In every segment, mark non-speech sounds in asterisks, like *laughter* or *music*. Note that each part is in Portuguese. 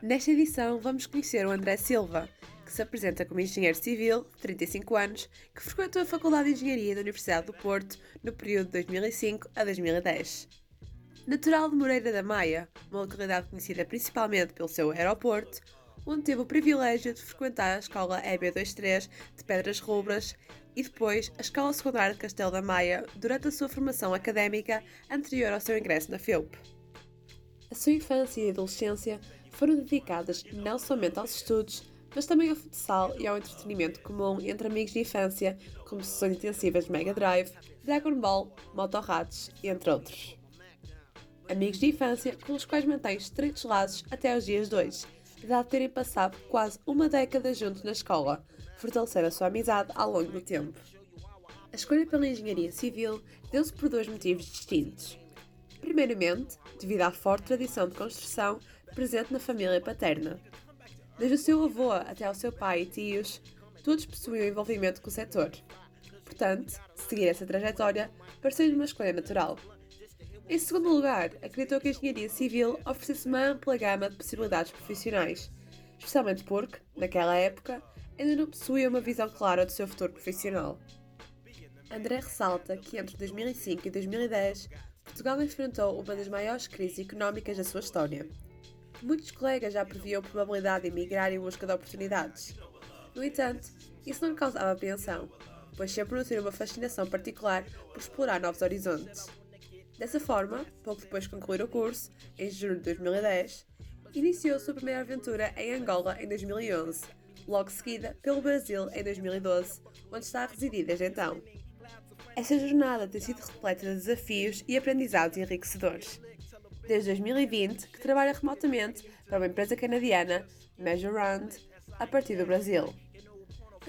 Nesta edição, vamos conhecer o André Silva, que se apresenta como engenheiro civil, 35 anos, que frequentou a Faculdade de Engenharia da Universidade do Porto no período de 2005 a 2010. Natural de Moreira da Maia, uma localidade conhecida principalmente pelo seu aeroporto, onde teve o privilégio de frequentar a escola EB23 de Pedras Rubras e depois a escola secundária de Castelo da Maia durante a sua formação académica anterior ao seu ingresso na FEUP. A sua infância e adolescência foram dedicadas não somente aos estudos, mas também ao futsal e ao entretenimento comum entre amigos de infância, como sessões intensivas de Mega Drive, Dragon Ball, Motorrats, entre outros. Amigos de infância com os quais mantém estreitos laços até aos dias de hoje, de terem passado quase uma década juntos na escola, fortalecendo a sua amizade ao longo do tempo. A escolha pela engenharia civil deu-se por dois motivos distintos. Primeiramente, devido à forte tradição de construção presente na família paterna. Desde o seu avô até ao seu pai e tios, todos possuíam envolvimento com o setor. Portanto, seguir essa trajetória pareceu-lhe uma escolha natural. Em segundo lugar, acreditou que a engenharia civil oferecesse uma ampla gama de possibilidades profissionais, especialmente porque, naquela época, ainda não possuía uma visão clara do seu futuro profissional. André ressalta que entre 2005 e 2010, Portugal enfrentou uma das maiores crises económicas da sua história. Muitos colegas já previam a probabilidade de emigrar em busca de oportunidades. No entanto, isso não causava apreensão, pois sempre nutriu uma fascinação particular por explorar novos horizontes. Dessa forma, pouco depois de concluir o curso, em junho de 2010, iniciou sua primeira aventura em Angola em 2011, logo seguida pelo Brasil em 2012, onde está a residir desde então. Essa jornada tem sido repleta de desafios e aprendizados enriquecedores. Desde 2020, que trabalha remotamente para uma empresa canadiana, Measureround, a partir do Brasil.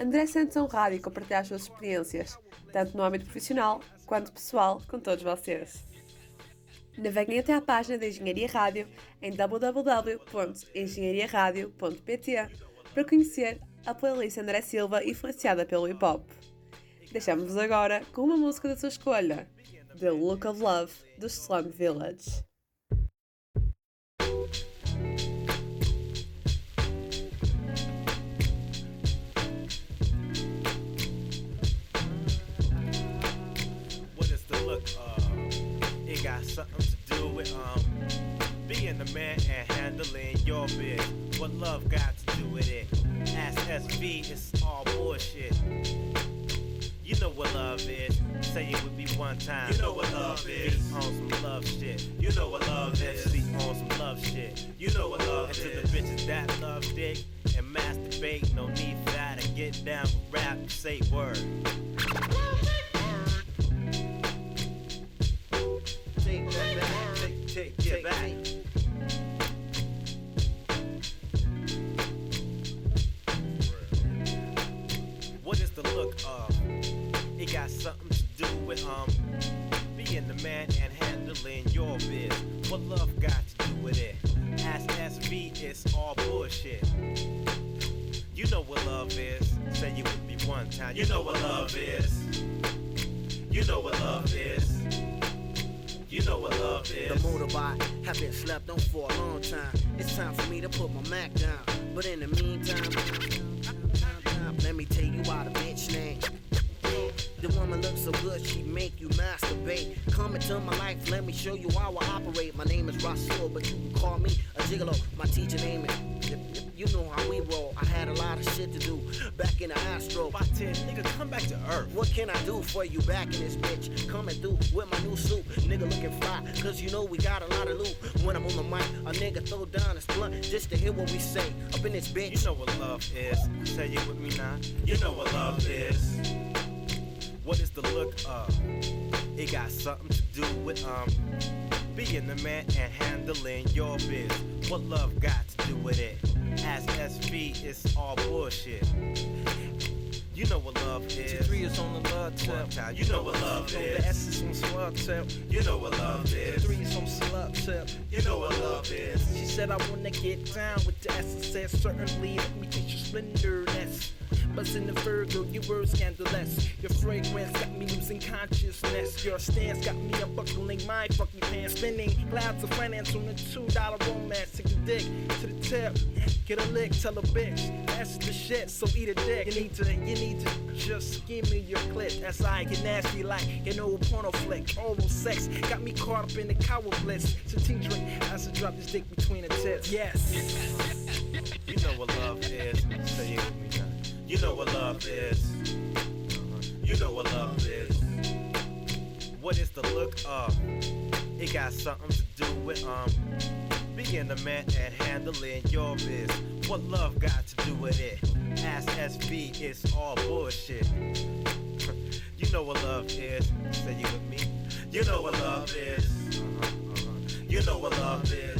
André sente-se honrado em compartilhar as suas experiências, tanto no âmbito profissional quanto pessoal, com todos vocês. Naveguem até à página da Engenharia Rádio em www.engenhariaradio.pt para conhecer a playlist André Silva influenciada pelo hip hop. Deixamos-vos agora com uma música da sua escolha, The Look of Love, do Slum Village. Being the man and handling your biz. What love got to do with it? Ask SV, it's all bullshit. You know what love is. Say it with me one time. You know what love is. Be on some love shit. You know what love is. Be on some love shit. You know what love And to the is. bitches that love dick and masturbate, no need for that. And get down with rap, say word. Take that something to do with um being the man and handling your biz. What love got to do with it? Ask SV, it's all bullshit. You know what love is. Say you with me one time. You know what love is. You know what love is. You know what love is. The motorbike have been slept on for a long time. It's time for me to put my Mac down. But in the meantime, Into my life, let me show you how I operate. My name is Rasul, but you can call me a gigolo. My teacher name is. You know how we roll. I had a lot of shit to do back in the Astro. By 10, nigga, come back to earth. What can I do for you back in this bitch? Coming through with my new suit, nigga looking fly, cause you know we got a lot of loot. When I'm on the mic, a nigga throw down his blunt just to hear what we say. Up in this bitch. You know what love is. Say it with me now. You know what love is. What is the look of? It got something to do with um being the man and handling your biz. What love got to do with it? As SV, it's all bullshit. You know what love is. Three is on the love tip. Time. You know what love The is. S is on slug tip. You know what love is. Three is on slug tip. You know what love is. She said I wanna get down with the S said certainly let me taste your splendorness. But in the Virgo, you were scandalous. Your fragrance got me losing consciousness. Your stance got me unbuckling my fucking pants. Spinning clouds of finance on a two dollar romance. Take the dick to the tip. Get a lick, tell a bitch. That's the shit, so eat a dick. You need to, you need to just give me your clit. That's I get nasty like an old porno flick. Oral sex got me caught up in the cow bliss. So tea drink I drop this dick between the tips. Yes. Love is. You know what love is. What is the look of? It got something to do with um being a man and handling your biz. What love got to do with it? Ask SB, it's all bullshit. *laughs* you know what love is. Say you with me. You know what love is. Uh-huh, uh-huh. You know what love is.